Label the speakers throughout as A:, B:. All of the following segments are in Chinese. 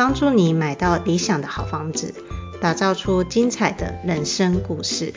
A: 帮助你买到理想的好房子，打造出精彩的人生故事。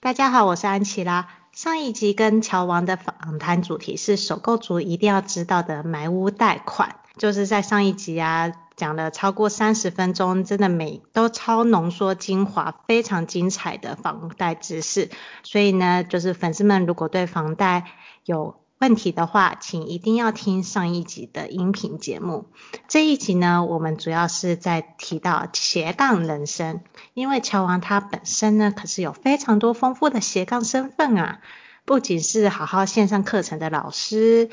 A: 大家好，我是安琪拉。上一集跟乔王的访谈主题是首购族一定要知道的买屋贷款，就是在上一集啊。讲了超过三十分钟，真的每都超浓缩精华，非常精彩的房贷知识。所以呢，就是粉丝们如果对房贷有问题的话，请一定要听上一集的音频节目。这一集呢，我们主要是在提到斜杠人生，因为乔王他本身呢，可是有非常多丰富的斜杠身份啊，不仅是好好线上课程的老师。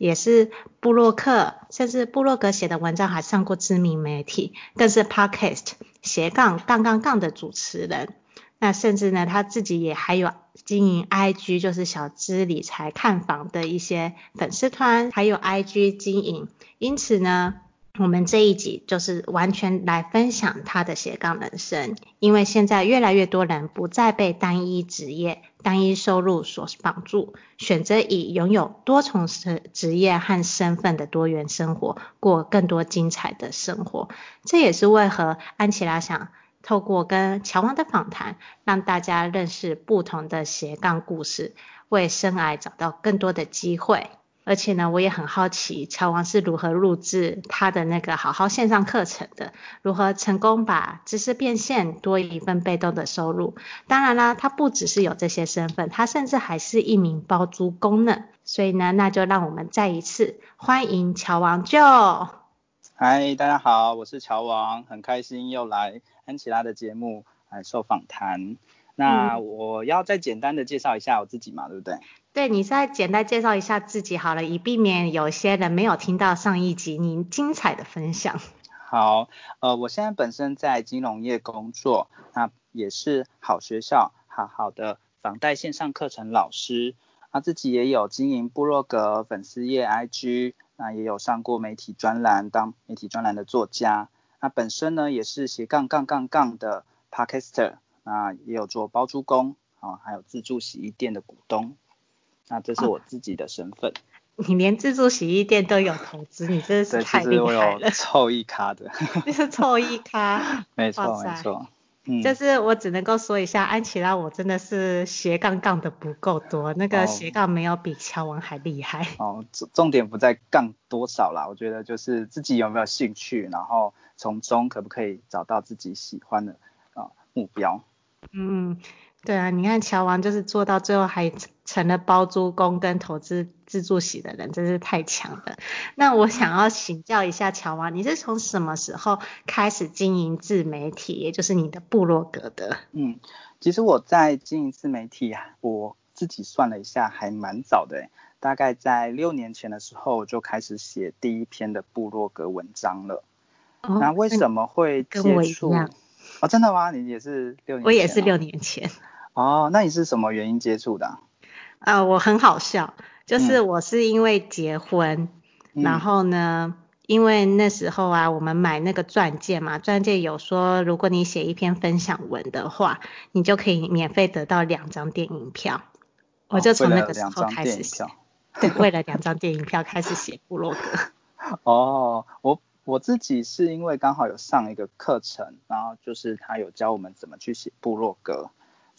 A: 也是布洛克，甚至布洛格写的文章还上过知名媒体，更是 Podcast 斜杠杠杠杠的主持人。那甚至呢，他自己也还有经营 IG，就是小资理财看房的一些粉丝团，还有 IG 经营。因此呢，我们这一集就是完全来分享他的斜杠人生，因为现在越来越多人不再被单一职业、单一收入所绑住，选择以拥有多重职职业和身份的多元生活，过更多精彩的生活。这也是为何安琪拉想透过跟乔王的访谈，让大家认识不同的斜杠故事，为生癌找到更多的机会。而且呢，我也很好奇乔王是如何录制他的那个好好线上课程的，如何成功把知识变现，多一份被动的收入。当然啦，他不只是有这些身份，他甚至还是一名包租公呢。所以呢，那就让我们再一次欢迎乔王就。
B: 嗨，大家好，我是乔王，很开心又来安琪拉的节目来受访谈。那我要再简单的介绍一下我自己嘛，对不对？
A: 对，你再简单介绍一下自己好了，以避免有些人没有听到上一集您精彩的分享。
B: 好，呃，我现在本身在金融业工作，那也是好学校好好的房贷线上课程老师，那自己也有经营部落格、粉丝页、IG，那也有上过媒体专栏，当媒体专栏的作家。那本身呢也是斜杠杠杠杠的 Podcaster，那也有做包租公，啊，还有自助洗衣店的股东。那这是我自己的身份。
A: 哦，你连自助洗衣店都有投资，你真是太厉害了。我有
B: 凑一咖的。
A: 你是凑一咖。
B: 没错没错。
A: 嗯。就是我只能够说一下，安琪拉我真的是斜杠杠的不够多，那个斜杠没有比乔王还厉害。
B: 哦，重重点不在杠多少啦，我觉得就是自己有没有兴趣，然后从中可不可以找到自己喜欢的啊目标。
A: 嗯。对啊，你看乔王就是做到最后还成了包租公跟投资自助洗的人，真是太强了。那我想要请教一下乔王，你是从什么时候开始经营自媒体，也就是你的部落格的？
B: 嗯，其实我在经营自媒体啊，我自己算了一下，还蛮早的，大概在六年前的时候就开始写第一篇的部落格文章了。哦，那为什么会接触？跟我一样。哦，真的吗？你也是六年前？
A: 我也是六年前。
B: 哦，那你是什么原因接触的？啊、
A: 呃，我很好笑，就是我是因为结婚，嗯、然后呢，因为那时候啊，我们买那个钻戒嘛，钻戒有说，如果你写一篇分享文的话，你就可以免费得到两张电影票。哦、我就从那个时候开始写，对，为了两张电影票开始写部落格。
B: 哦，我我自己是因为刚好有上一个课程，然后就是他有教我们怎么去写部落格。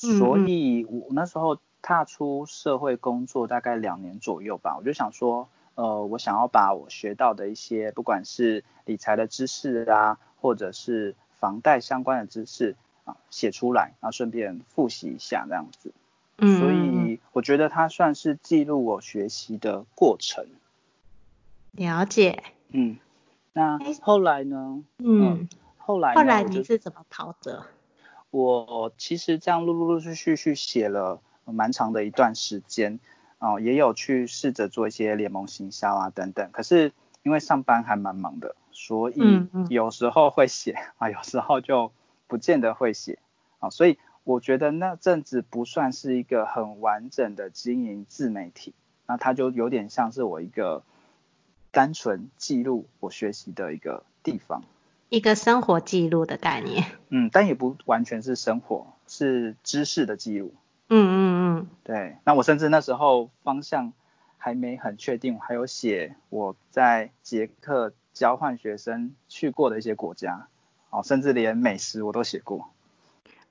B: 所以，我那时候踏出社会工作大概两年左右吧，我就想说，呃，我想要把我学到的一些，不管是理财的知识啊，或者是房贷相关的知识啊，写出来，然后顺便复习一下这样子。嗯。所以，我觉得它算是记录我学习的过程。
A: 了解。
B: 嗯。那后来呢？
A: 嗯。嗯后来。后来你是怎么跑的？
B: 我其实这样陆陆陆续续续写了蛮长的一段时间，哦，也有去试着做一些联盟行销啊等等。可是因为上班还蛮忙的，所以有时候会写啊，有时候就不见得会写啊。所以我觉得那阵子不算是一个很完整的经营自媒体，那它就有点像是我一个单纯记录我学习的一个地方，
A: 一个生活记录的概念。
B: 嗯，但也不完全是生活，是知识的记录。
A: 嗯嗯嗯，
B: 对，那我甚至那时候方向还没很确定，我还有写我在捷克交换学生去过的一些国家，哦，甚至连美食我都写过。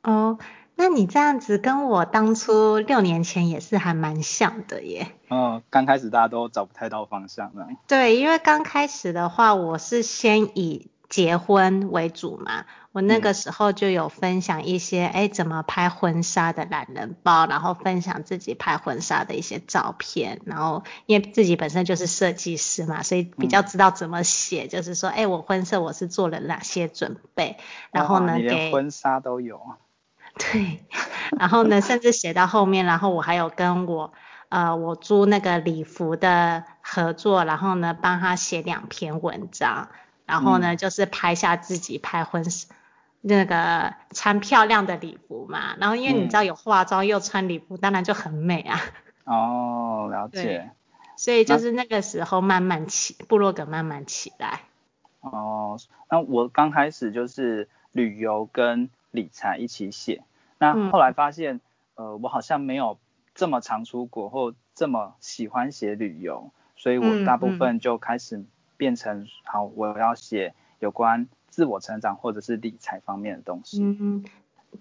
A: 哦，那你这样子跟我当初六年前也是还蛮像的耶。
B: 嗯，刚开始大家都找不太到方向呢。
A: 对，因为刚开始的话，我是先以结婚为主嘛，我那个时候就有分享一些，哎、嗯，怎么拍婚纱的懒人包，然后分享自己拍婚纱的一些照片，然后因为自己本身就是设计师嘛，所以比较知道怎么写，嗯、就是说，哎，我婚摄我是做了哪些准备，然后呢，
B: 你连婚纱都有。
A: 对，然后呢，甚至写到后面，然后我还有跟我，呃，我租那个礼服的合作，然后呢，帮他写两篇文章。然后呢，就是拍下自己拍婚纱、嗯、那个穿漂亮的礼服嘛。然后因为你知道有化妆又穿礼服，嗯、当然就很美啊。
B: 哦，了解。
A: 所以就是那个时候慢慢起，部落格慢慢起来。
B: 哦，那我刚开始就是旅游跟理财一起写，那后来发现，嗯、呃，我好像没有这么常出国或这么喜欢写旅游，所以我大部分就开始、变成好，我要写有关自我成长或者是理财方面的东西。
A: 嗯，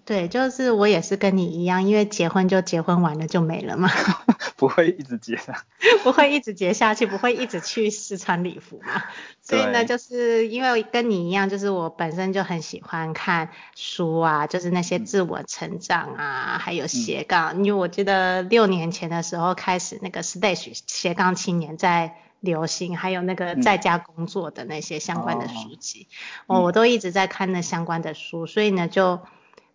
A: 对，就是我也是跟你一样，因为结婚就结婚完了就没了嘛。
B: 不会一直结的。
A: 不会一直结下去，不会一直去试穿礼服嘛。所以呢，就是因为跟你一样，就是我本身就很喜欢看书啊，就是那些自我成长啊，嗯、还有斜杠。因为我记得六年前的时候开始那个 Stage 斜杠青年在。流行，还有那个在家工作的那些相关的书籍，我、嗯哦、我都一直在看那相关的书，所以呢，就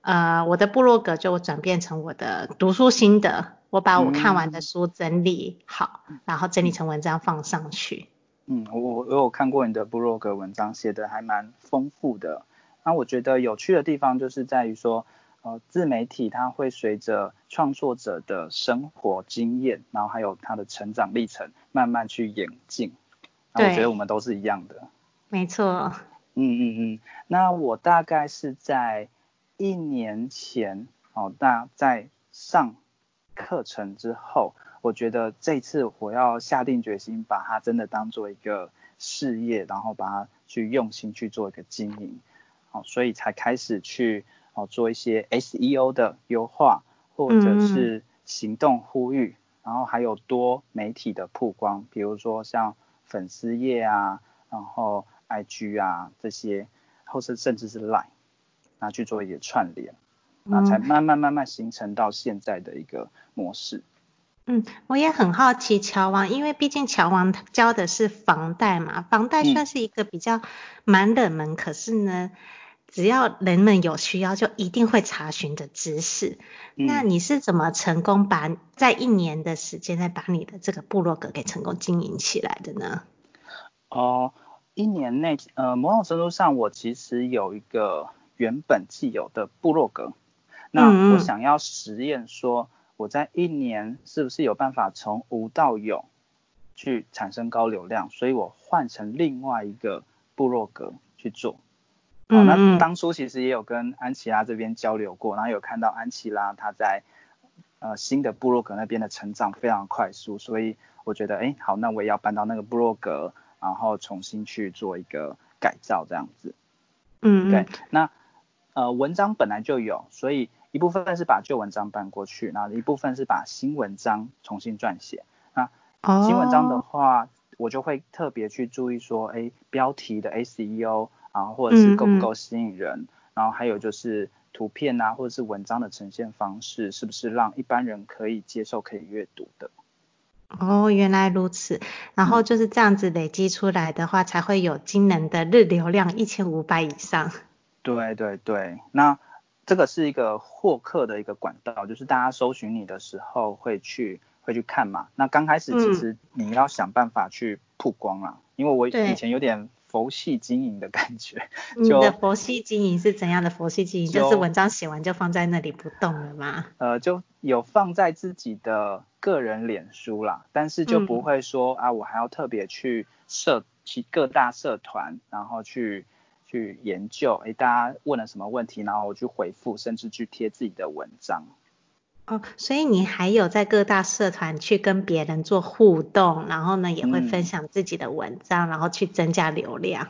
A: 呃我的部落格就转变成我的读书心得，我把我看完的书整理好，嗯、然后整理成文章放上去。
B: 嗯，我我有看过你的部落格文章，写的还蛮丰富的。那我觉得有趣的地方就是在于说。呃，自媒体它会随着创作者的生活经验，然后还有他的成长历程，慢慢去演进。对，我觉得我们都是一样的。
A: 没错。
B: 嗯嗯嗯。那我大概是在一年前，哦，那在上课程之后，我觉得这次我要下定决心，把它真的当做一个事业，然后把它去用心去做一个经营。好，所以才开始去。哦，做一些 SEO 的优化，或者是行动呼吁，嗯、然后还有多媒体的曝光，比如说像粉丝页啊，然后 IG 啊这些，或是甚至是 Line，那去做一些串联，那才慢慢慢慢形成到现在的一个模式。
A: 嗯，我也很好奇乔王，因为毕竟乔王教的是房贷嘛，房贷算是一个比较蛮冷门，嗯、可是呢。只要人们有需要，就一定会查询的知识。嗯、那你是怎么成功把在一年的时间内把你的这个部落格给成功经营起来的呢？
B: 哦，一年内，呃，某种程度上，我其实有一个原本既有的部落格。那我想要实验说，我在一年是不是有办法从无到有去产生高流量？所以我换成另外一个部落格去做。好，那当初其实也有跟安琪拉这边交流过，然后有看到安琪拉她在呃新的部落格那边的成长非常快速，所以我觉得哎好，那我也要搬到那个部落格，然后重新去做一个改造这样子。
A: 嗯，
B: 对，那呃文章本来就有，所以一部分是把旧文章搬过去，然后一部分是把新文章重新撰写。那新文章的话，我就会特别去注意说，哎标题的 SEO。啊，或者是够不够吸引人，然后还有就是图片啊，或者是文章的呈现方式，是不是让一般人可以接受、可以阅读的？
A: 哦，原来如此。然后就是这样子累积出来的话，嗯、才会有惊人的日流量一千五百以上。
B: 对对对，那这个是一个获客的一个管道，就是大家搜寻你的时候会去会去看嘛。那刚开始其实你要想办法去曝光啦，嗯、因为我以前有点佛系经营的感觉。
A: 你的佛系经营是怎样的佛系经营？就，就是文章写完就放在那里不动了吗？
B: 呃，就有放在自己的个人脸书啦，但是就不会说、嗯、啊，我还要特别去社去各大社团，然后去去研究，诶，大家问了什么问题，然后我去回复，甚至去贴自己的文章。
A: 哦，所以你还有在各大社团去跟别人做互动，然后呢也会分享自己的文章，嗯、然后去增加流量。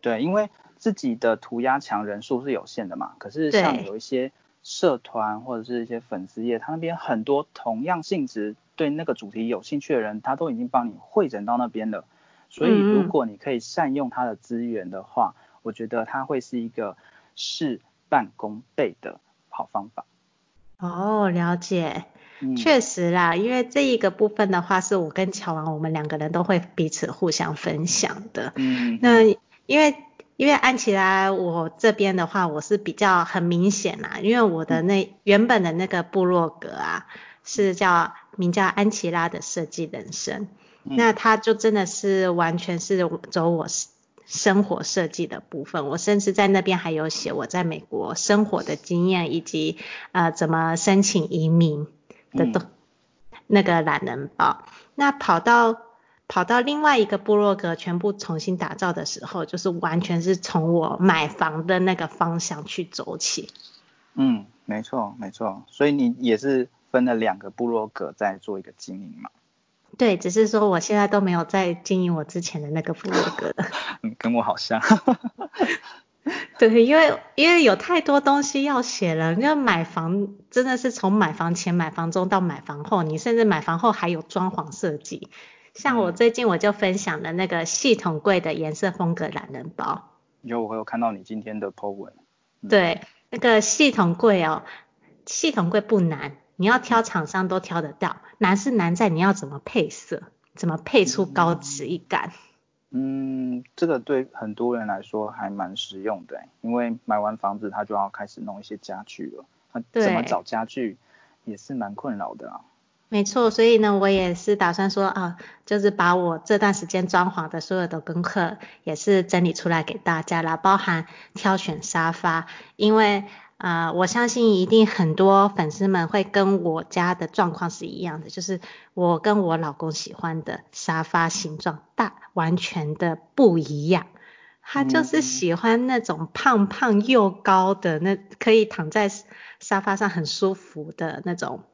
B: 对，因为自己的涂鸦墙人数是有限的嘛，可是像有一些社团或者是一些粉丝页，他那边很多同样性质对那个主题有兴趣的人，他都已经帮你汇整到那边了。所以如果你可以善用他的资源的话，嗯、我觉得它会是一个事半功倍的好方法。
A: 哦，了解，嗯、确实啦，因为这一个部分的话，是我跟乔王我们两个人都会彼此互相分享的。嗯，那因为因为安琪拉我这边的话，我是比较很明显啦，因为我的那、嗯、原本的那个部落格啊，是叫名叫安琪拉的设计人生，嗯、那他就真的是完全是走我。生活设计的部分，我甚至在那边还有写我在美国生活的经验，以及呃怎么申请移民的都、嗯、那个懒人包。那跑到跑到另外一个部落格，全部重新打造的时候，就是完全是从我买房的那个方向去走起。
B: 嗯，没错没错，所以你也是分了两个部落格在做一个经营嘛。
A: 对，只是说我现在都没有在经营我之前的那个部落格了。
B: 嗯，跟我好像。
A: 对，因为因为有太多东西要写了。因为买房真的是从买房前、买房中到买房后，你甚至买房后还有装潢设计。像我最近我就分享了那个系统柜的颜色风格懒人包。
B: 有，我有看到你今天的 po 文。
A: 嗯、对，那个系统柜哦，系统柜不难。你要挑厂商都挑得到，难是难在你要怎么配色，怎么配出高质感。
B: 嗯，这个对很多人来说还蛮实用的，因为买完房子他就要开始弄一些家具了，他怎么找家具也是蛮困扰的啊。
A: 没错，所以呢，我也是打算说啊，就是把我这段时间装潢的所有的功课也是整理出来给大家啦，包含挑选沙发，因为。啊、呃，我相信一定很多粉丝们会跟我家的状况是一样的，就是我跟我老公喜欢的沙发形状大完全的不一样。他就是喜欢那种胖胖又高的，那可以躺在沙发上很舒服的那种，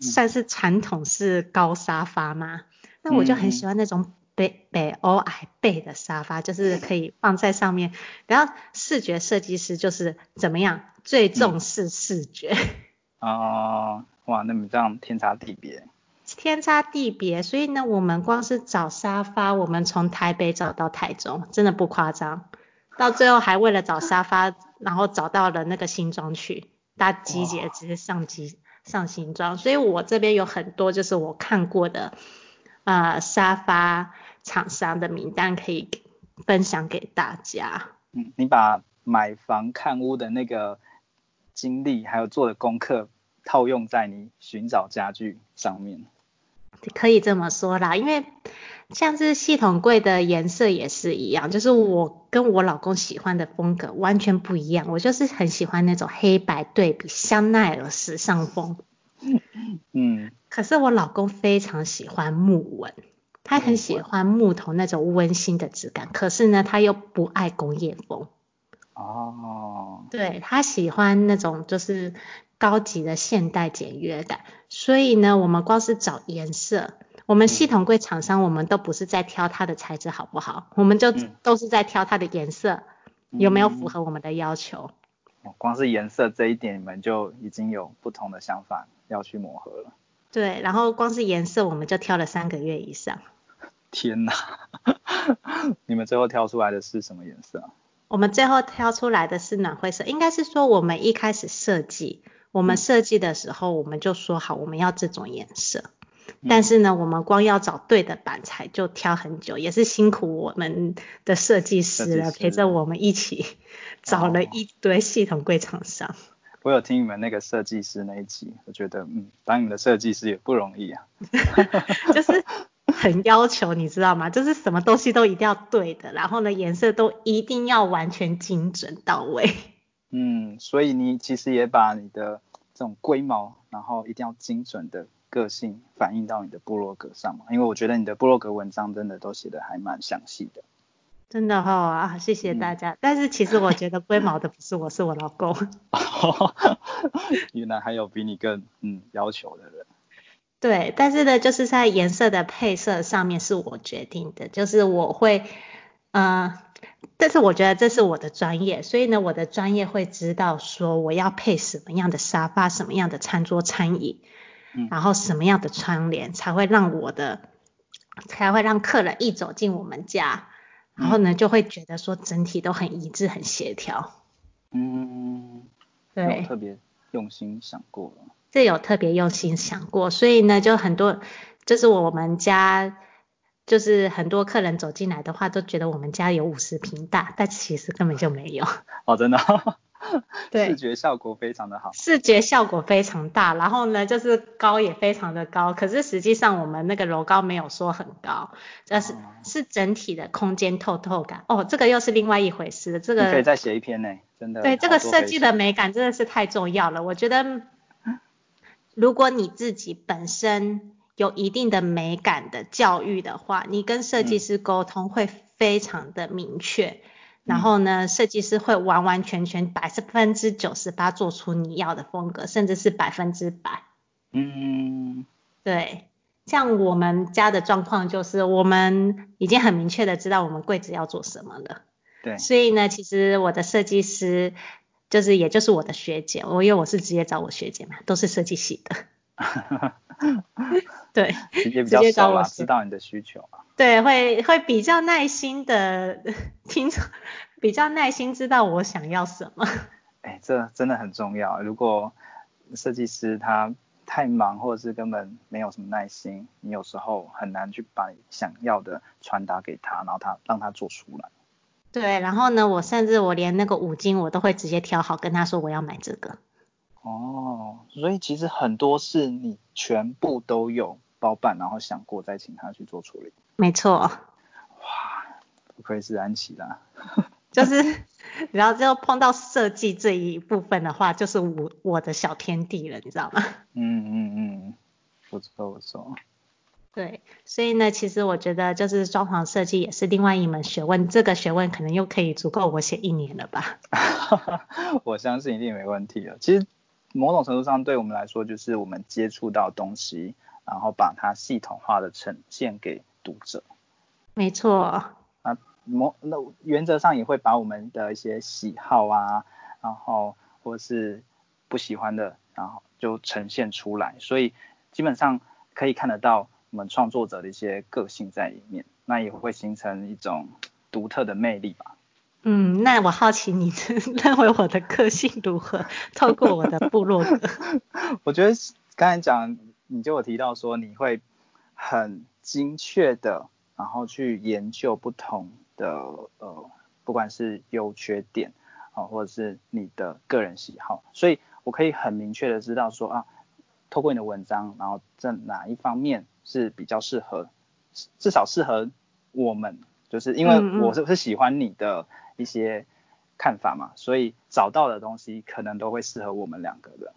A: 算是传统式高沙发吗？那我就很喜欢那种。北北欧矮背的沙发就是可以放在上面，然后视觉设计师就是怎么样，最重视视觉。
B: 哦、嗯呃，哇，那么这样天差地别。
A: 天差地别，所以呢，我们光是找沙发，我们从台北找到台中，真的不夸张。到最后还为了找沙发，然后找到了那个新庄去，大家集结直接上集上新庄。所以我这边有很多就是我看过的。呃，沙发厂商的名单可以分享给大家。
B: 嗯，你把买房看屋的那个经历，还有做的功课套用在你寻找家具上面。
A: 可以这么说啦，因为像是系统柜的颜色也是一样，就是我跟我老公喜欢的风格完全不一样。我就是很喜欢那种黑白对比香奈儿时尚风。嗯，可是我老公非常喜欢木纹，他很喜欢木头那种温馨的质感，可是呢，他又不爱工业风。哦，对，他喜欢那种就是高级的现代简约感，所以呢，我们光是找颜色，我们系统柜厂商我们都不是在挑它的材质好不好，我们就都是在挑它的颜色有没有符合我们的要求。
B: 光是颜色这一点，你们就已经有不同的想法。要去磨合了，
A: 对，然后光是颜色我们就挑了三个月以上。
B: 天哪，你们最后挑出来的是什么颜色？
A: 我们最后挑出来的是暖灰色，应该是说我们一开始设计，我们设计的时候我们就说好我们要这种颜色，嗯、但是呢，我们光要找对的板材就挑很久，也是辛苦我们的设计师了，师陪着我们一起找了一堆系统柜厂商。
B: 我有听你们那个设计师那一集，我觉得嗯，当你们的设计师也不容易啊。
A: 就是很要求，你知道吗？就是什么东西都一定要对的，然后呢，颜色都一定要完全精准到位。
B: 嗯，所以你其实也把你的这种龟毛，然后一定要精准的个性反映到你的部落格上嘛，因为我觉得你的部落格文章真的都写的还蛮详细的。
A: 真的哈、哦、啊，谢谢大家。嗯、但是其实我觉得龟毛的不是我，是我老公。
B: 原来还有比你更嗯要求的人。
A: 对，但是呢，就是在颜色的配色上面是我决定的，就是我会，嗯、呃，但是我觉得这是我的专业，所以呢，我的专业会知道说我要配什么样的沙发，什么样的餐桌餐椅，嗯、然后什么样的窗帘才会让我的，才会让客人一走进我们家。然后呢，就会觉得说整体都很一致、很协调。
B: 嗯，
A: 对，
B: 有特别用心想过了。
A: 这有特别用心想过，所以呢，就很多，就是我们家，就是很多客人走进来的话，都觉得我们家有五十平大，但其实根本就没有。
B: 哦，真的。
A: 对，
B: 视觉效果非常的好，
A: 视觉效果非常大，然后呢，就是高也非常的高，可是实际上我们那个楼高没有说很高，但是、哦、是整体的空间透透感。哦，这个又是另外一回事，这个
B: 你可以再写一篇呢，真的。
A: 对，这个设计的美感真的是太重要了。我觉得，如果你自己本身有一定的美感的教育的话，你跟设计师沟通会非常的明确。嗯然后呢，设计师会完完全全百分之九十八做出你要的风格，甚至是百分之百。
B: 嗯，
A: 对，像我们家的状况就是，我们已经很明确的知道我们柜子要做什么了。
B: 对。
A: 所以呢，其实我的设计师就是，也就是我的学姐，我因为我是直接找我学姐嘛，都是设计系的。对，
B: 直接比较熟啦，知道你的需求啊。
A: 对，会会比较耐心的听，比较耐心知道我想要什么。
B: 哎，这真的很重要。如果设计师他太忙，或者是根本没有什么耐心，你有时候很难去把想要的传达给他，然后他让他做出来。
A: 对，然后呢，我甚至我连那个五金我都会直接挑好，跟他说我要买这个。
B: 哦，所以其实很多事你全部都有包办，然后想过再请他去做处理。
A: 没错。哇，
B: 不愧是安琪拉。
A: 就是，然后就碰到设计这一部分的话，就是我我的小天地了，你知道吗？
B: 嗯嗯嗯，不错不错。
A: 对，所以呢，其实我觉得就是装潢设计也是另外一门学问，这个学问可能又可以足够我写一年了吧？
B: 我相信一定没问题了。其实某种程度上，对我们来说，就是我们接触到东西，然后把它系统化的呈现给读者。
A: 没错。
B: 啊，某那原则上也会把我们的一些喜好啊，然后或是不喜欢的，然后就呈现出来。所以基本上可以看得到我们创作者的一些个性在里面，那也会形成一种独特的魅力吧。
A: 嗯，那我好奇你认为我的个性如何？透过我的部落格。
B: 我觉得刚才讲。你就有提到说你会很精确的，然后去研究不同的呃，不管是优缺点啊，或者是你的个人喜好，所以我可以很明确的知道说啊，透过你的文章，然后在哪一方面是比较适合，至少适合我们，就是因为我是不是喜欢你的一些看法嘛，所以找到的东西可能都会适合我们两个的。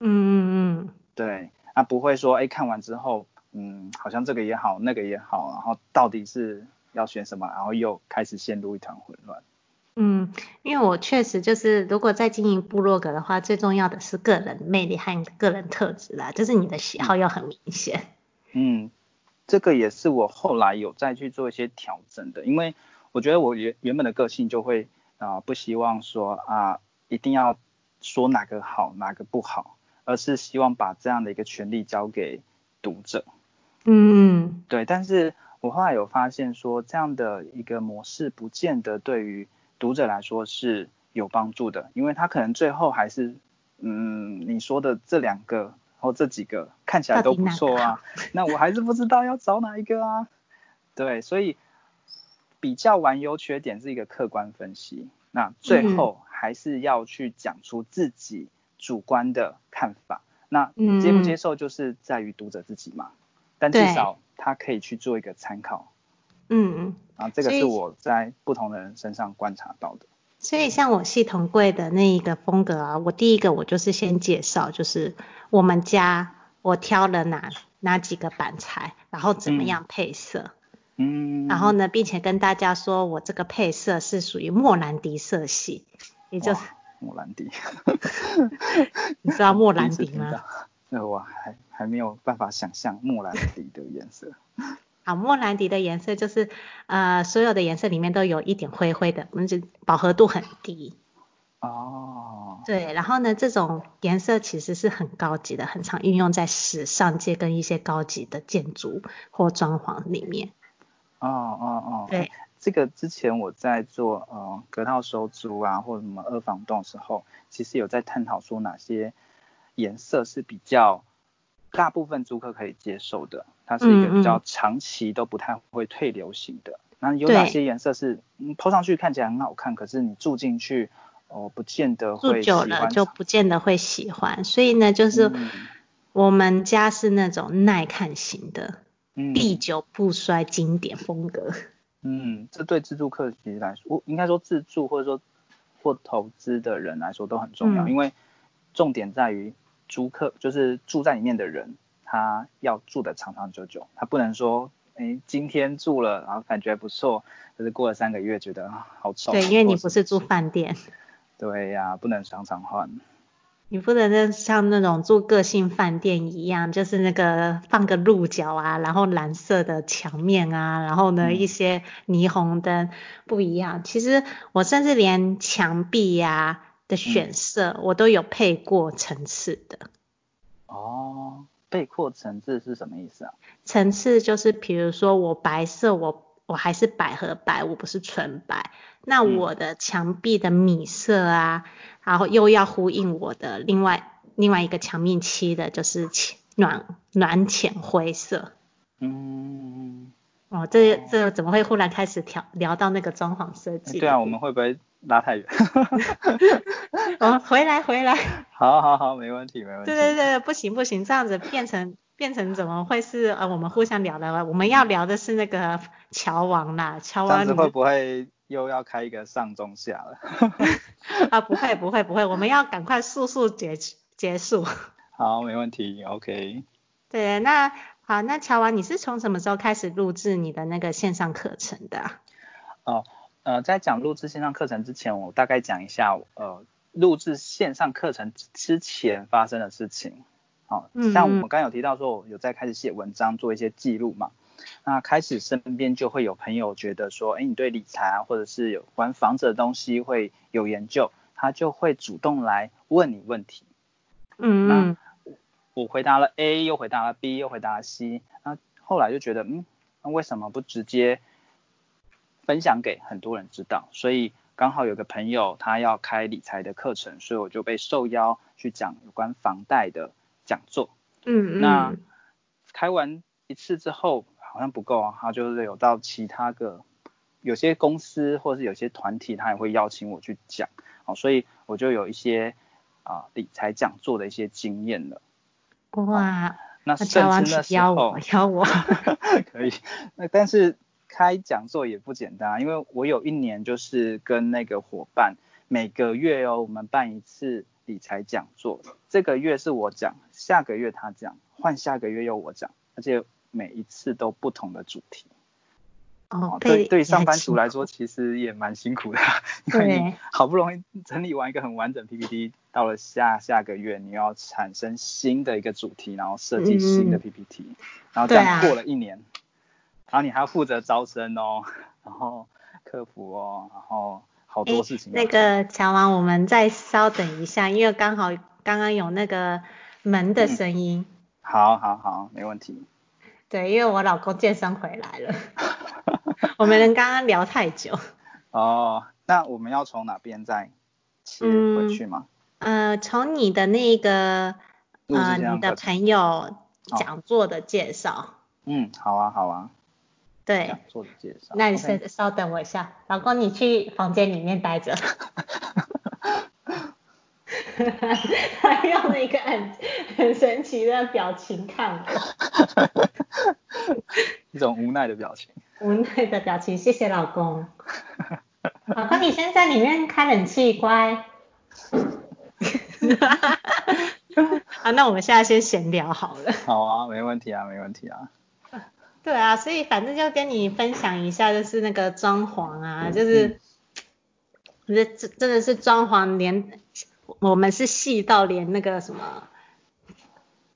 A: 嗯嗯嗯，
B: 对。啊不会说，哎，看完之后，嗯，好像这个也好，那个也好，然后到底是要选什么，然后又开始陷入一团混乱。
A: 嗯，因为我确实就是，如果在经营部落格的话，最重要的是个人魅力和个人特质啦，就是你的喜好要很明显。
B: 嗯，这个也是我后来有再去做一些调整的，因为我觉得我原原本的个性就会啊、呃，不希望说啊，一定要说哪个好，哪个不好。而是希望把这样的一个权利交给读者，
A: 嗯，
B: 对。但是我后来有发现说，这样的一个模式不见得对于读者来说是有帮助的，因为他可能最后还是，嗯，你说的这两个或这几个看起来都不错啊，那我还是不知道要找哪一个啊。对，所以比较完优缺点是一个客观分析，那最后还是要去讲出自己。主观的看法。那接不接受就是在于读者自己嘛。嗯、但至少他可以去做一个参考。
A: 嗯嗯。
B: 啊，这个是我在不同的人身上观察到的。
A: 所以像我系统柜的那一个风格啊，我第一个我就是先介绍，就是我们家我挑了哪哪几个板材，然后怎么样配色。
B: 嗯。
A: 然后呢，并且跟大家说我这个配色是属于莫兰迪色系，也就是。
B: 莫兰迪，
A: 你知道莫兰迪吗？
B: 那我还还没有办法想象莫兰迪的颜色。
A: 好，莫兰迪的颜色就是呃所有的颜色里面都有一点灰灰的，我们就饱和度很低。
B: 哦。对，
A: 然后呢，这种颜色其实是很高级的，很常运用在时尚界跟一些高级的建筑或装潢里面。
B: 哦哦哦。
A: 对。
B: 这个之前我在做呃隔套收租啊，或者什么二房东的时候，其实有在探讨说哪些颜色是比较大部分租客可以接受的，它是一个比较长期都不太会退流行的。那、有哪些颜色是嗯抛上去看起来很好看，可是你住进去哦、呃、不见得会喜欢。住久了
A: 就不见得会喜欢，所以呢就是我们家是那种耐看型的，嗯、历久不衰经典风格。
B: 嗯，这对自住客其实来说，我应该说自住或者说或投资的人来说都很重要，嗯、因为重点在于租客，就是住在里面的人，他要住的长长久久，他不能说，哎，今天住了，然后感觉不错，可是过了三个月觉得好丑。
A: 对，因为你不是住饭店。
B: 对呀、啊，不能常常换。
A: 你不能像那种住个性饭店一样，就是那个放个鹿角啊，然后蓝色的墙面啊，然后呢、嗯、一些霓虹灯不一样。其实我甚至连墙壁呀、啊、的选色，我都有配过层次的。
B: 哦，配过层次是什么意思啊？
A: 层次就是比如说我白色我我还是百合白，我不是纯白。那我的墙壁的米色啊。嗯然后又要呼应我的另外另外一个墙面漆的，就是浅暖暖浅灰色。
B: 嗯。
A: 哦，这这怎么会忽然开始聊聊到那个装潢设计？
B: 对啊，我们会不会拉太远？
A: 哦，回来回来。
B: 好好好，没问题没问题。
A: 对对对，不行不行，这样子变成变成怎么会是呃我们互相聊的？我们要聊的是那个乔王啦，乔王。
B: 这样子会不会？又要开一个上中下了
A: 啊，不会不会不会，我们要赶快速速结结束。
B: 好，没问题，OK。
A: 对，那好，那乔王，你是从什么时候开始录制你的那个线上课程的？
B: 哦，呃，在讲录制线上课程之前，我大概讲一下，呃，录制线上课程之前发生的事情。好，像我们刚刚有提到说，我有在开始写文章，做一些记录嘛。那开始身边就会有朋友觉得说，哎，你对理财啊，或者是有关房子的东西会有研究，他就会主动来问你问题。
A: 嗯，那
B: 我回答了 A，又回答了 B，又回答了 C，那后来就觉得，嗯，那为什么不直接分享给很多人知道？所以刚好有个朋友他要开理财的课程，所以我就被受邀去讲有关房贷的讲座。
A: 嗯嗯。
B: 那开完一次之后。好像不够啊，他就是有到其他个，有些公司或者是有些团体，他也会邀请我去讲，哦，所以我就有一些啊理财讲座的一些经验了。
A: 哇，
B: 哦、那甚至那时候，
A: 邀我，邀我
B: 可以，那但是开讲座也不简单，因为我有一年就是跟那个伙伴，每个月哦，我们办一次理财讲座，这个月是我讲，下个月他讲，换下个月又我讲，而且。每一次都不同的主题，
A: 哦，
B: 对对，上班族来说其实也蛮辛苦的，因为你好不容易整理完一个很完整 PPT，到了下下个月你要产生新的一个主题，然后设计新的 PPT，嗯，然后这样过了一年，啊，然后你还要负责招生哦，然后客服哦，然后好多事情。
A: 那个乔王，我们再稍等一下，因为刚好刚刚有那个门的声音。
B: 嗯，好好好，没问题。
A: 对，因为我老公健身回来了，我们能刚刚聊太久。
B: 哦，那我们要从哪边再切回去吗？
A: 嗯、呃，从你的那个呃，你的朋友讲座的介绍。哦、
B: 嗯，好啊，好啊。
A: 对。
B: 讲座的介绍。
A: 那你稍稍等我一下，老公，你去房间里面待着。他用了一个很很神奇的表情看我，
B: 一种无奈的表情。
A: 无奈的表情，谢谢老公。老公，你先在里面开冷气，乖。啊，那我们现在先闲聊好了。
B: 好啊，没问题啊，没问题啊。
A: 对啊，所以反正就跟你分享一下，就是那个装潢啊，就是，这这、嗯、真的是装潢连我们是细到连那个什么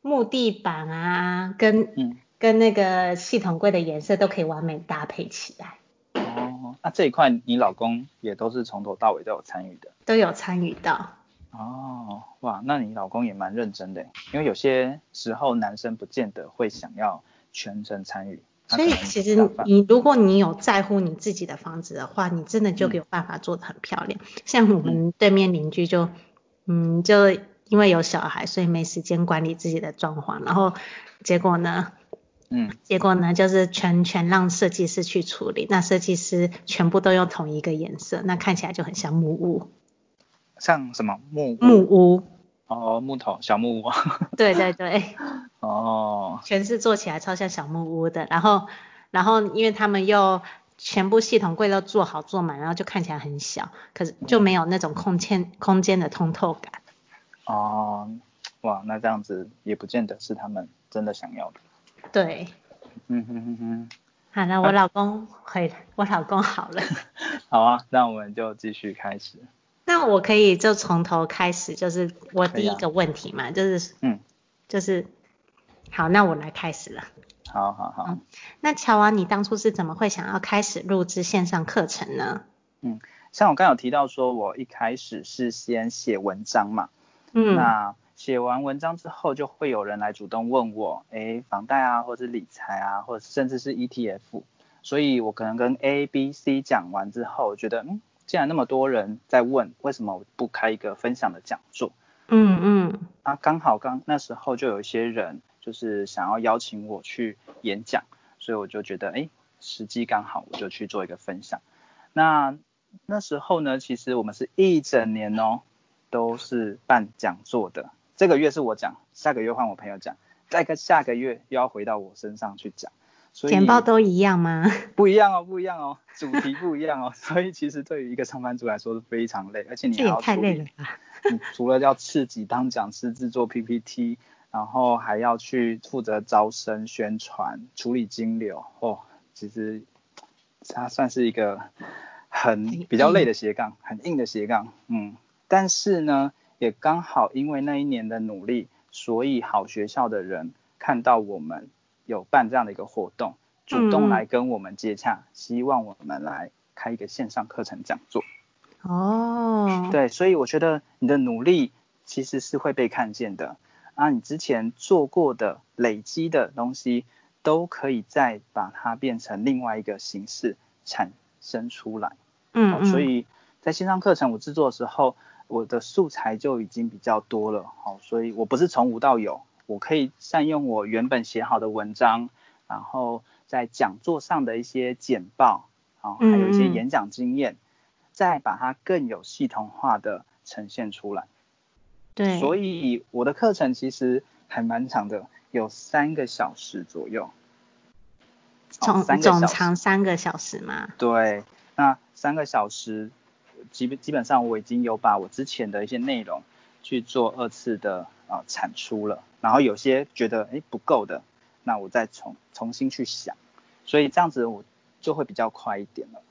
A: 木地板啊，跟、嗯、跟那个系统柜的颜色都可以完美搭配起来。
B: 哦，那这一块你老公也都是从头到尾都有参与的？
A: 都有参与到。
B: 哦，哇，那你老公也蛮认真的，因为有些时候男生不见得会想要。全程参与，
A: 所以其实你如果你有在乎你自己的房子的话，你真的就有办法做得很漂亮。嗯、像我们对面邻居就，嗯，就因为有小孩，所以没时间管理自己的装潢，然后结果呢，嗯，结果呢就是全全让设计师去处理，那设计师全部都用同一个颜色，那看起来就很像木屋。
B: 像什么木
A: 木屋？
B: 哦，木头小木屋。
A: 对对对。
B: 哦。
A: 全是做起来超像小木屋的，然后然后因为他们又全部系统柜都做好做满，然后就看起来很小，可是就没有那种空间空间的通透感。
B: 哦，哇，那这样子也不见得是他们真的想要的。
A: 对。
B: 嗯哼哼哼。
A: 好，了我老公回来，我老公好了。
B: 好啊，那我们就继续开始。
A: 那我可以就从头开始，就是我第一个问题嘛，啊、就是嗯，就是好，那我来开始了。
B: 好好好。嗯、
A: 那乔王，你当初是怎么会想要开始录制线上课程呢？
B: 嗯，像我刚有提到说，我一开始是先写文章嘛。
A: 嗯。
B: 那写完文章之后，就会有人来主动问我，诶，房贷啊，或者是理财啊，或者甚至是 ETF。所以我可能跟 A、B、C 讲完之后，我觉得嗯。既然那么多人在问，为什么我不开一个分享的讲座？
A: 嗯嗯。
B: 啊，刚好刚那时候就有一些人就是想要邀请我去演讲，所以我就觉得，哎，时机刚好，我就去做一个分享。那那时候呢，其实我们是一整年哦，都是办讲座的。这个月是我讲，下个月换我朋友讲，再个下个月又要回到我身上去讲。所以
A: 简报都一样吗？
B: 不一样哦，不一样哦，主题不一样哦，所以其实对于一个上班族来说是非常累，而且你还要
A: 太累了吧？
B: 你除了要自己当讲师制作 PPT，然后还要去负责招生宣传、处理金流哦，其实它算是一个很比较累的斜杠，很硬的斜杠，嗯，但是呢，也刚好因为那一年的努力，所以好学校的人看到我们。有办这样的一个活动，主动来跟我们接洽，嗯、希望我们来开一个线上课程讲座。
A: 哦，
B: 对，所以我觉得你的努力其实是会被看见的啊，你之前做过的累积的东西，都可以再把它变成另外一个形式产生出来。
A: 嗯，嗯，
B: 所以在线上课程我制作的时候，我的素材就已经比较多了。好，所以我不是从无到有。我可以善用我原本写好的文章，然后在讲座上的一些简报，啊，还有一些演讲经验，嗯、再把它更有系统化的呈现出来。
A: 对，
B: 所以我的课程其实还蛮长的，有三个小时左右。
A: 总总长三个小时吗？
B: 对，那三个小时基本基本上我已经有把我之前的一些内容去做二次的啊、呃、产出了。然后有些觉得诶不够的，那我再重重新去想，所以这样子我就会比较快一点了。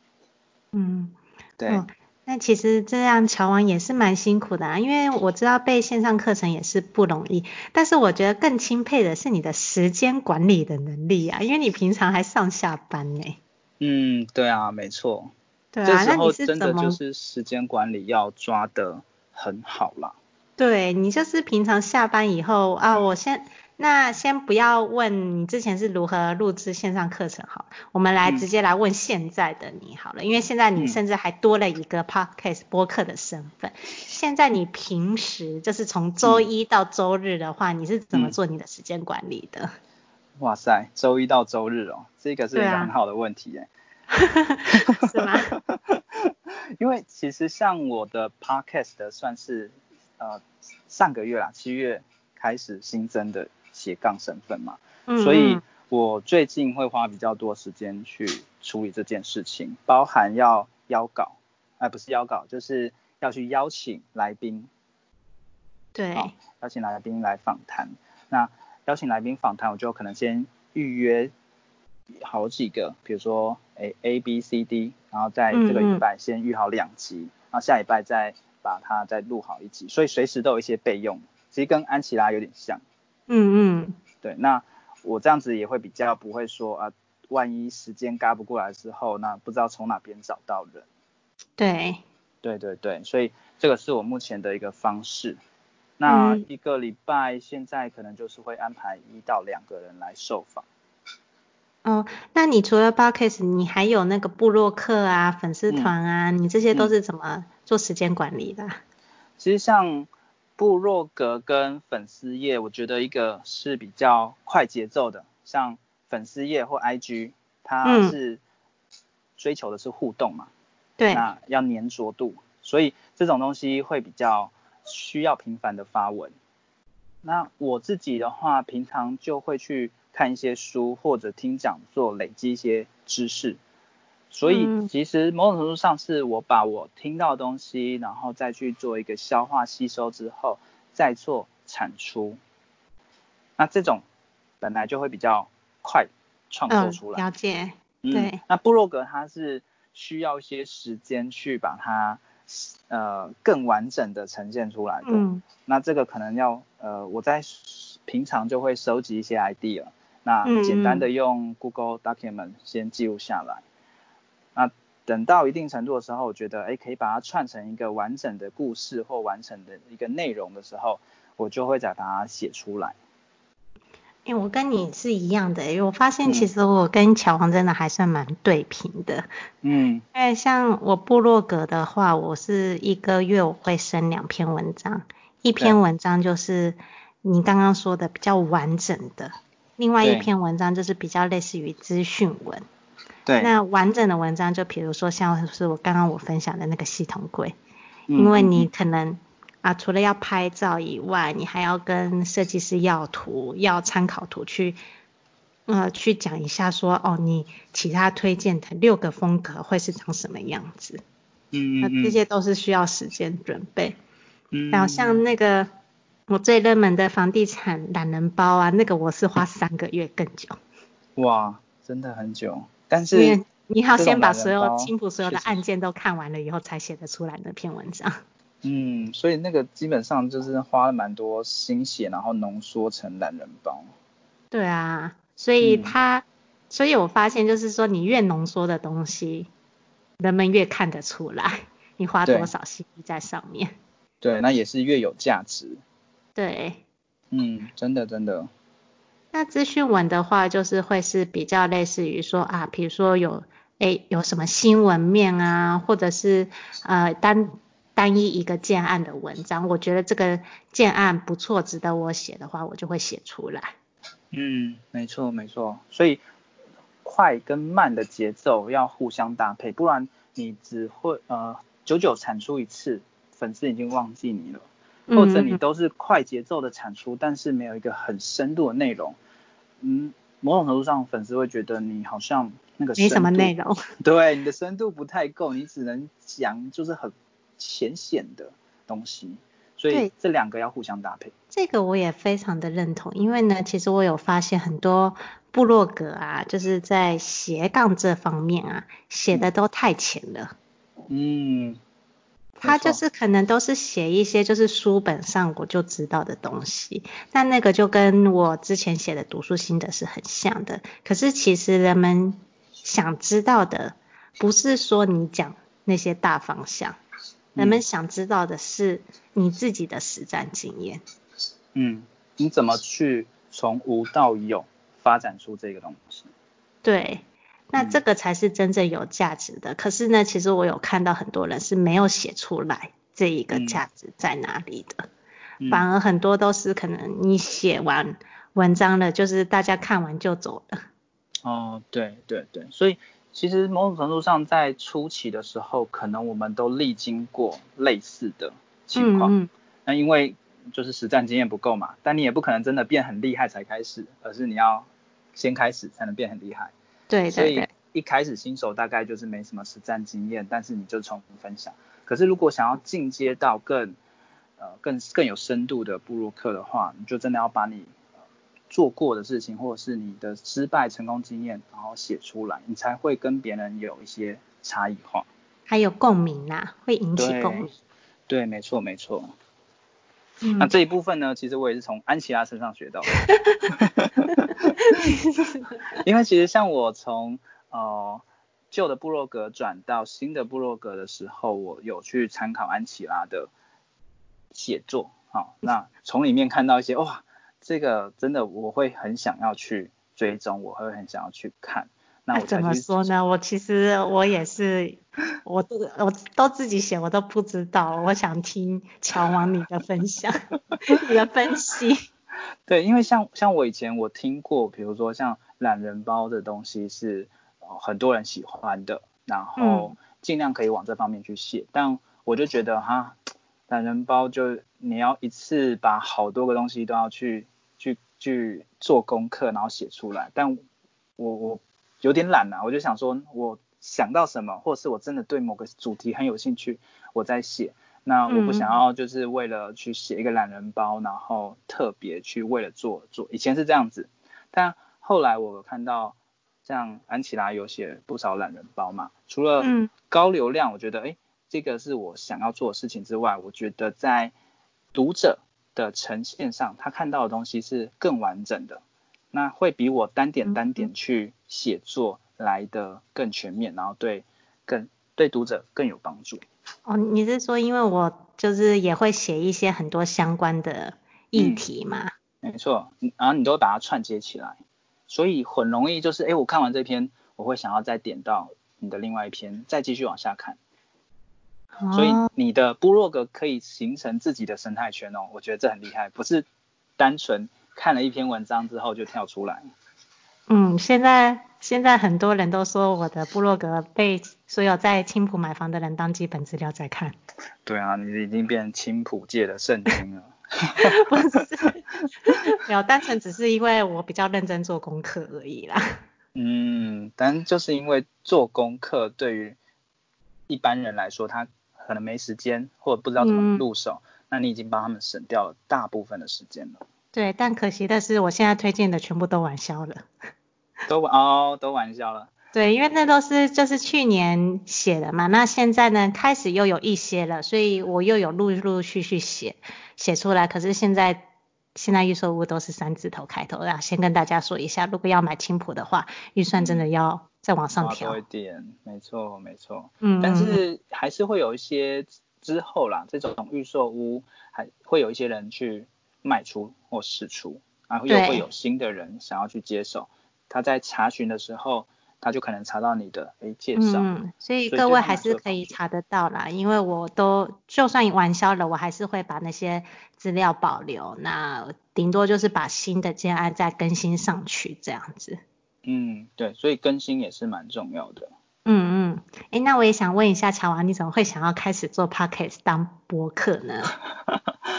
A: 嗯，
B: 对。
A: 哦，那其实这样乔王也是蛮辛苦的啊，因为我知道备线上课程也是不容易，但是我觉得更钦佩的是你的时间管理的能力啊，因为你平常还上下班呢。
B: 嗯，对啊，没错。
A: 对啊，那你是
B: 真的就是时间管理要抓得很好啦。
A: 对，你就是平常下班以后啊，我先那先不要问你之前是如何录制线上课程好，我们来直接来问现在的你好了，嗯、因为现在你甚至还多了一个 podcast 播客的身份。嗯、现在你平时就是从周一到周日的话，嗯、你是怎么做你的时间管理的？
B: 哇塞，周一到周日哦，这个是一个很好的问题耶。
A: 是吗？
B: 因为其实像我的 podcast 算是。呃，上个月啦，七月开始新增的斜杠身份嘛，
A: 嗯嗯，
B: 所以我最近会花比较多时间去处理这件事情，包含要邀稿，哎、呃，不是邀稿，就是要去邀请来宾，
A: 对，
B: 邀请来宾来访谈。那邀请来宾访谈，我就可能先预约好几个，比如说哎 A B C D，然后在这个礼拜先预好两集，然后下礼拜再把它再录好一集，所以随时都有一些备用，其实跟安琪拉有点像。
A: 嗯嗯，
B: 对，那我这样子也会比较不会说啊，万一时间赶不过来之后，那不知道从哪边找到人。
A: 对，
B: 对对对，所以这个是我目前的一个方式。那一个礼拜现在可能就是会安排一到两个人来受访。
A: 哦，那你除了 Podcast，你还有那个部落客啊、粉丝团啊、嗯，你这些都是怎么做时间管理的？
B: 其实像部落格跟粉丝页，我觉得一个是比较快节奏的，像粉丝页或 IG，它是追求的是互动嘛，
A: 对、嗯，
B: 那要粘着度，所以这种东西会比较。需要频繁的发文，那我自己的话，平常就会去看一些书或者听讲座，累积一些知识。所以其实某种程度上是我把我听到的东西，然后再去做一个消化吸收之后，再做产出。那这种本来就会比较快创作出来。
A: 嗯，了解。
B: 对。嗯，那部落格它是需要一些时间去把它。呃，更完整的呈现出来的。嗯。那这个可能要呃，我在平常就会收集一些 idea，那简单的用 Google Document 先记录下来。嗯。那等到一定程度的时候，我觉得哎，可以把它串成一个完整的故事或完整的一个内容的时候，我就会再把它写出来。
A: 因为我跟你是一样的，因为我发现其实我跟乔王真的还算蛮对频的。
B: 嗯。
A: 因为像我部落格的话，我是一个月我会生两篇文章，一篇文章就是你刚刚说的比较完整的，另外一篇文章就是比较类似于资讯文。
B: 对。
A: 那完整的文章就比如说像是我刚刚我分享的那个系统柜，因为你可能。啊，除了要拍照以外，你还要跟设计师要图，要参考图去，呃，去讲一下说，哦，你其他推荐的六个风格会是长什么样子？
B: 嗯，嗯，嗯，
A: 那这些都是需要时间准备。
B: 嗯，
A: 然后像那个我最热门的房地产懒人包啊，那个我是花三个月更久。
B: 哇，真的很久。但是
A: 你要先把所有青浦所有的案件都看完了以后，才写得出来那篇文章。
B: 嗯，所以那个基本上就是花了蛮多心血，然后浓缩成懒人包。
A: 对啊，所以他、嗯，所以我发现就是说，你越浓缩的东西，人们越看得出来你花多少心力在上面。
B: 对，那也是越有价值。
A: 对。
B: 嗯，真的真的。
A: 那资讯文的话，就是会是比较类似于说啊，比如说有诶有什么新闻面啊，或者是呃单。单一一个建案的文章，我觉得这个建案不错，值得我写的话，我就会写出来。
B: 嗯，没错没错，所以快跟慢的节奏要互相搭配，不然你只会呃久久产出一次，粉丝已经忘记你了，或者你都是快节奏的产出，嗯，但是没有一个很深度的内容，嗯，某种程度上粉丝会觉得你好像那个，
A: 没什么内容，
B: 对，你的深度不太够，你只能讲就是很。浅显的东西，所以这两个要互相搭配。
A: 这个我也非常的认同，因为呢，其实我有发现很多部落格啊，就是在斜杠这方面啊，写的都太浅了。
B: 嗯，
A: 他就是可能都是写一些就是书本上我就知道的东西，但那个就跟我之前写的读书心得是很像的。可是其实人们想知道的，不是说你讲那些大方向。人们想知道的是你自己的实战经验。
B: 嗯，你怎么去从无到有发展出这个东西？
A: 对，那这个才是真正有价值的。嗯。可是呢，其实我有看到很多人是没有写出来这一个价值在哪里的。嗯。反而很多都是可能你写完文章了，就是大家看完就走了。
B: 哦，对对对，所以。其实某种程度上，在初期的时候，可能我们都历经过类似的情况。
A: 嗯嗯。
B: 那因为就是实战经验不够嘛，但你也不可能真的变很厉害才开始，而是你要先开始才能变很厉害。
A: 对对对。所以
B: 一开始新手大概就是没什么实战经验，但是你就从分享。可是如果想要进阶到更呃更更有深度的部落客的话，你就真的要把你做过的事情，或者是你的失败成功经验，然后写出来，你才会跟别人有一些差异化。
A: 还有共鸣呐、啊，会引起共鸣。
B: 对，没错没错。嗯、那这一部分呢，其实我也是从安琪拉身上学到的。因为其实像我从呃旧的部落格转到新的部落格的时候，我有去参考安琪拉的写作，好、哦，那从里面看到一些哇，这个真的我会很想要去追踪，我会很想要去看。那我
A: 怎么说呢？我其实我也是，我都我都自己写，我都不知道。我想听乔王你的分享，你的分析。
B: 对，因为像像我以前我听过，比如说像懒人包的东西是很多人喜欢的，然后尽量可以往这方面去写。嗯、但我就觉得哈，懒人包就你要一次把好多个东西都要去去去做功课，然后写出来。但我我。有点懒呐、啊，我就想说，我想到什么，或者是我真的对某个主题很有兴趣，我在写。那我不想要就是为了去写一个懒人包，然后特别去为了做做。以前是这样子，但后来我看到像安琪拉有写不少懒人包嘛，除了高流量，我觉得哎，这个是我想要做的事情之外，我觉得在读者的呈现上，他看到的东西是更完整的。那会比我单点单点去写作来的更全面，然后对更对读者更有帮助。
A: 哦，你是说因为我就是也会写一些很多相关的议题嘛？
B: 嗯，没错，然后你都会把它串接起来，所以很容易就是，哎，我看完这篇，我会想要再点到你的另外一篇，再继续往下看。哦。所以你的部落格可以形成自己的生态圈哦，我觉得这很厉害，不是单纯。看了一篇文章之后就跳出来。
A: 嗯，现在现在很多人都说我的部落格被所有在青浦买房的人当基本资料在看。
B: 对啊，你已经变成青浦界的圣经了。
A: 不是，没有单纯只是因为我比较认真做功课而已啦。
B: 嗯，但就是因为做功课对于一般人来说，他可能没时间或者不知道怎么入手，嗯，那你已经帮他们省掉了大部分的时间了。
A: 对，但可惜的是，我现在推荐的全部都完销了。
B: 都哦，都完销了。
A: 对，因为那都是就是去年写的嘛，那现在呢开始又有一些了，所以我又有陆陆续续写写出来。可是现在现在预售屋都是三字头开头，啊，先跟大家说一下，如果要买青浦的话，预算真的要再往上调。
B: 多一点，没错没错。嗯。但是还是会有一些之后啦，这种预售屋还会有一些人去。卖出或释出，然后又会有新的人想要去接手，他在查询的时候，他就可能查到你的诶介绍，
A: 嗯，所以各位还是可以查得到啦，因为我都就算完销了，我还是会把那些资料保留，那顶多就是把新的建案再更新上去这样子。
B: 嗯，对，所以更新也是蛮重要的。
A: 嗯嗯，诶，那我也想问一下乔王，你怎么会想要开始做 Podcast 当播客呢？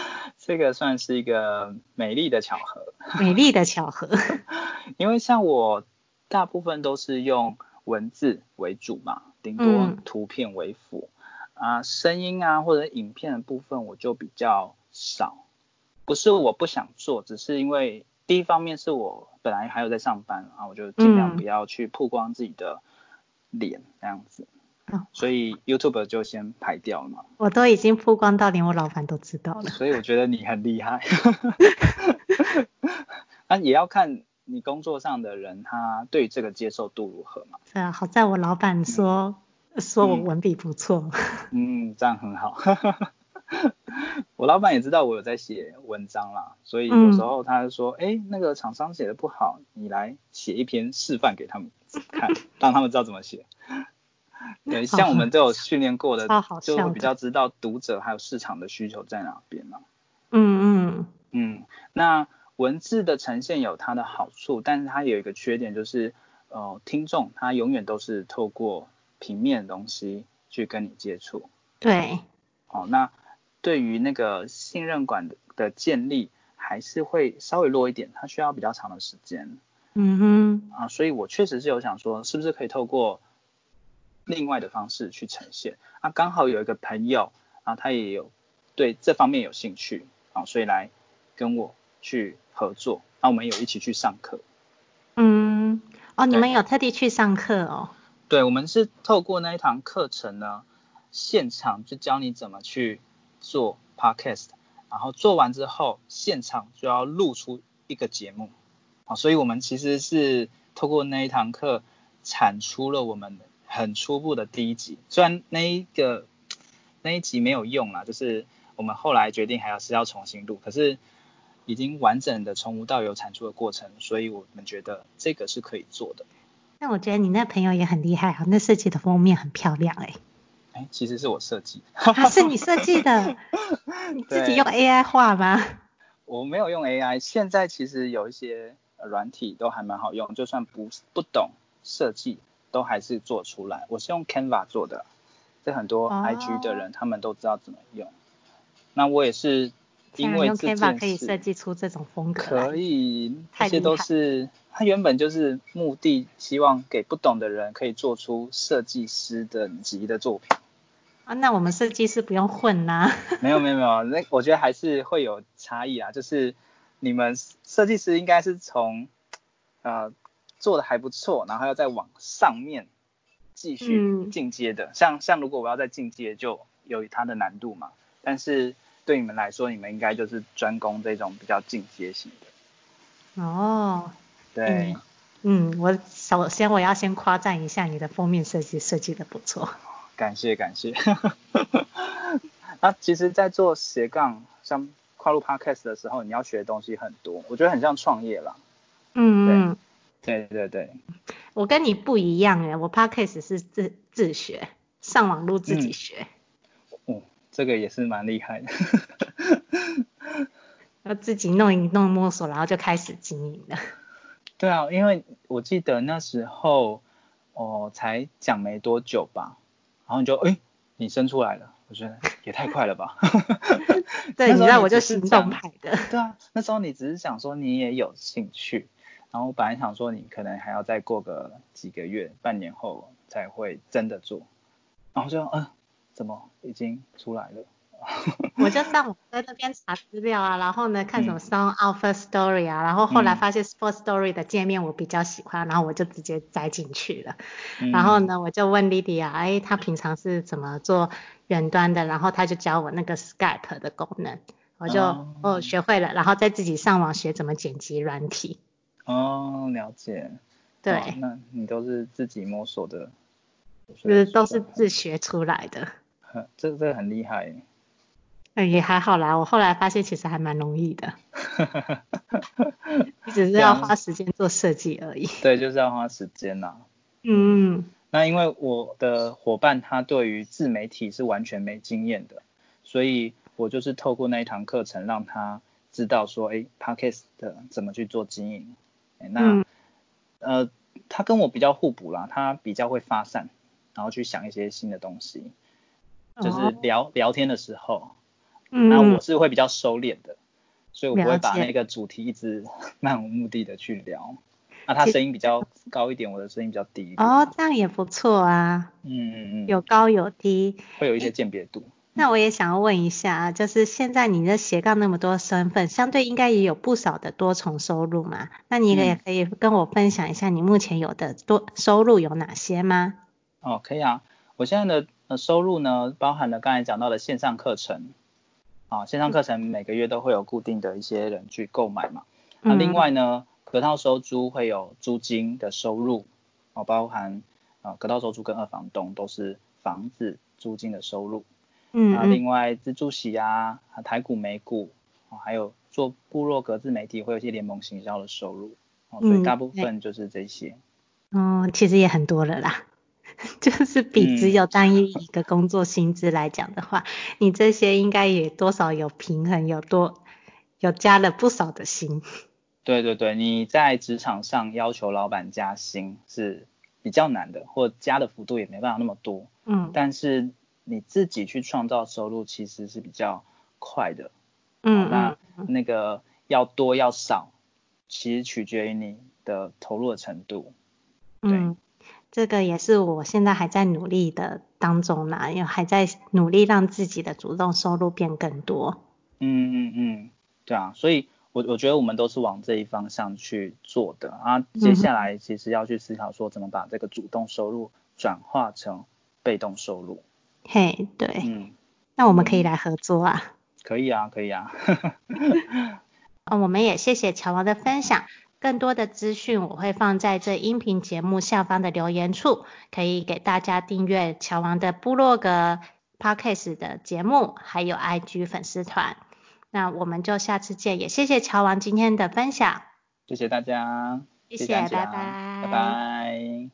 B: 这个算是一个美丽的巧合。
A: 美丽的巧合。
B: 因为像我大部分都是用文字为主嘛，顶多图片为辅。嗯、啊，声音啊或者影片的部分我就比较少。不是我不想做，只是因为第一方面是我本来还有在上班啊，我就尽量不要去曝光自己的脸这样子。所以 YouTube 就先排掉了嘛。
A: 我都已经曝光到连我老板都知道了。
B: 所以我觉得你很厉害。那 也要看你工作上的人他对这个接受度如何嘛。
A: 对啊，好在我老板说、嗯、说我文笔不错。
B: 嗯，这样很好。我老板也知道我有在写文章啦，所以有时候他就说，哎、嗯，那个厂商写的不好，你来写一篇示范给他们看，让他们知道怎么写。对，像我们都有训练过的，就会比较知道读者还有市场的需求在哪边嘛。
A: 嗯嗯
B: 嗯。那文字的呈现有它的好处，但是它有一个缺点，就是呃，听众他永远都是透过平面的东西去跟你接触。
A: 对。
B: 哦，那对于那个信任感的的建立还是会稍微弱一点，它需要比较长的时间。
A: 嗯哼。
B: 啊，所以我确实是有想说，是不是可以透过另外的方式去呈现？啊，刚好有一个朋友啊，他也有对这方面有兴趣啊，所以来跟我去合作，那、啊、我们有一起去上课。
A: 嗯，哦，你们有特地去上课哦？
B: 对，我们是透过那一堂课程呢，现场就教你怎么去做 podcast，然后做完之后，现场就要录出一个节目。啊，所以我们其实是透过那一堂课产出了我们很初步的第一集，虽然那一个那一集没有用啦，就是我们后来决定还要是要重新录，可是已经完整的从无到有产出的过程，所以我们觉得这个是可以做的。
A: 那我觉得你那朋友也很厉害啊，那设计的封面很漂亮哎、欸。
B: 哎，其实是我设计。
A: 啊，是你设计的？你自己用 AI 画吗？
B: 我没有用 AI，现在其实有一些。软体都还蛮好用，就算不不懂设计，都还是做出来。我是用 Canva 做的，这很多 IG 的人、oh. 他们都知道怎么用。那我也是因为用 Canva
A: 可以设计出这种风格。
B: 可以，这些都是它原本就是目的，希望给不懂的人可以做出设计师等级的作品。
A: 啊，那我们设计师不用混呐、啊？
B: 没有没有没有，那我觉得还是会有差异啊，就是。你们设计师应该是从呃做的还不错，然后要再往上面继续进阶的。嗯、像像如果我要再进阶，就有它的难度嘛。但是对你们来说，你们应该就是专攻这种比较进阶型的。
A: 哦，
B: 对，
A: 嗯，嗯，我首先我要先夸赞一下你的封面设计设计的不错。
B: 感 谢感谢。那其实，在做斜杠像。跨入 Podcast 的时候，你要学的东西很多，我觉得很像创业啦。
A: 嗯嗯，
B: 对对对。
A: 我跟你不一样哎，我 Podcast 是自自学，上网路自己学。
B: 嗯，哦，这个也是蛮厉害的。
A: 要自己弄一弄摸索，然后就开始经营了。
B: 对啊，因为我记得那时候哦，才讲没多久吧，然后你就哎，你生出来了。我觉得也太快了吧！
A: 对，你知道我就行动派的。
B: 对啊，那时候你只是想说你也有兴趣，然后我本来想说你可能还要再过个几个月、半年后才会真的做，然后就嗯、呃，怎么已经出来了？
A: 我就上网在那边查资料啊，然后呢看什么 Song Alpha Story 啊，然后后来发现 Sport Story 的界面我比较喜欢，然后我就直接栽进去了。然后呢，我就问 Lydia，哎，她平常是怎么做远端的？然后他就教我那个 Skype 的功能，我就哦学会了，然后再自己上网学怎么剪辑软体。
B: 哦，了解。
A: 对。
B: 那你都是自己摸索的？
A: 就是都是自学出来的。
B: 这这个很厉害。
A: 嗯，也还好啦。我后来发现其实还蛮容易的，你只是要花时间做设计而已。
B: 对，就是要花时间呐。
A: 嗯。
B: 那因为我的伙伴他对于自媒体是完全没经验的，所以我就是透过那一堂课程让他知道说，哎，Podcast 的怎么去做经营。那、嗯、呃，他跟我比较互补啦，他比较会发散，然后去想一些新的东西，就是聊、哦、聊天的时候。那我是会比较收敛的，所以我不会把那个主题一直 漫无目的的去聊。那他声音比较高一点，我的声音比较低一点。
A: 哦，这样也不错啊。
B: 嗯嗯嗯。
A: 有高有低。
B: 会有一些鉴别度。
A: 那我也想要问一下啊，就是现在你的斜杠那么多身份，相对应该也有不少的多重收入嘛？那你也可以跟我分享一下你目前有的多收入有哪些吗？
B: 哦，可以啊。我现在的呃收入呢，包含了刚才讲到的线上课程。啊，线上课程每个月都会有固定的一些人去购买嘛。那另外呢，隔套收租会有租金的收入，哦，包含啊隔套收租跟二房东都是房子租金的收入。嗯。啊另外自助洗啊，台股美股，哦，还有做部落格自媒体会有一些联盟行销的收入。哦，所以大部分就是这些。
A: 嗯，其实也很多了啦。就是比只有单一一个工作薪资来讲的话，嗯、你这些应该也多少有平衡，有多有加了不少的薪。
B: 对对对，你在职场上要求老板加薪是比较难的，或加的幅度也没办法那么多。嗯。但是你自己去创造收入其实是比较快的。嗯。那那个要多要少，其实取决于你的投入的程度。
A: 嗯，这个也是我现在还在努力的当中呢，因为还在努力让自己的主动收入变更多。
B: 嗯嗯嗯，对啊，所以我我觉得我们都是往这一方向去做的啊。接下来其实要去思考说怎么把这个主动收入转化成被动收入。
A: 嘿，对。嗯。那我们可以来合作啊。
B: 可以啊，可以啊。
A: 哦，我们也谢谢乔王的分享。更多的资讯我会放在这音频节目下方的留言处，可以给大家订阅乔王的部落格、Podcast 的节目，还有 IG 粉丝团。那我们就下次见，也谢谢乔王今天的分享。
B: 谢谢大家。
A: 谢谢，谢谢拜拜。
B: 拜拜。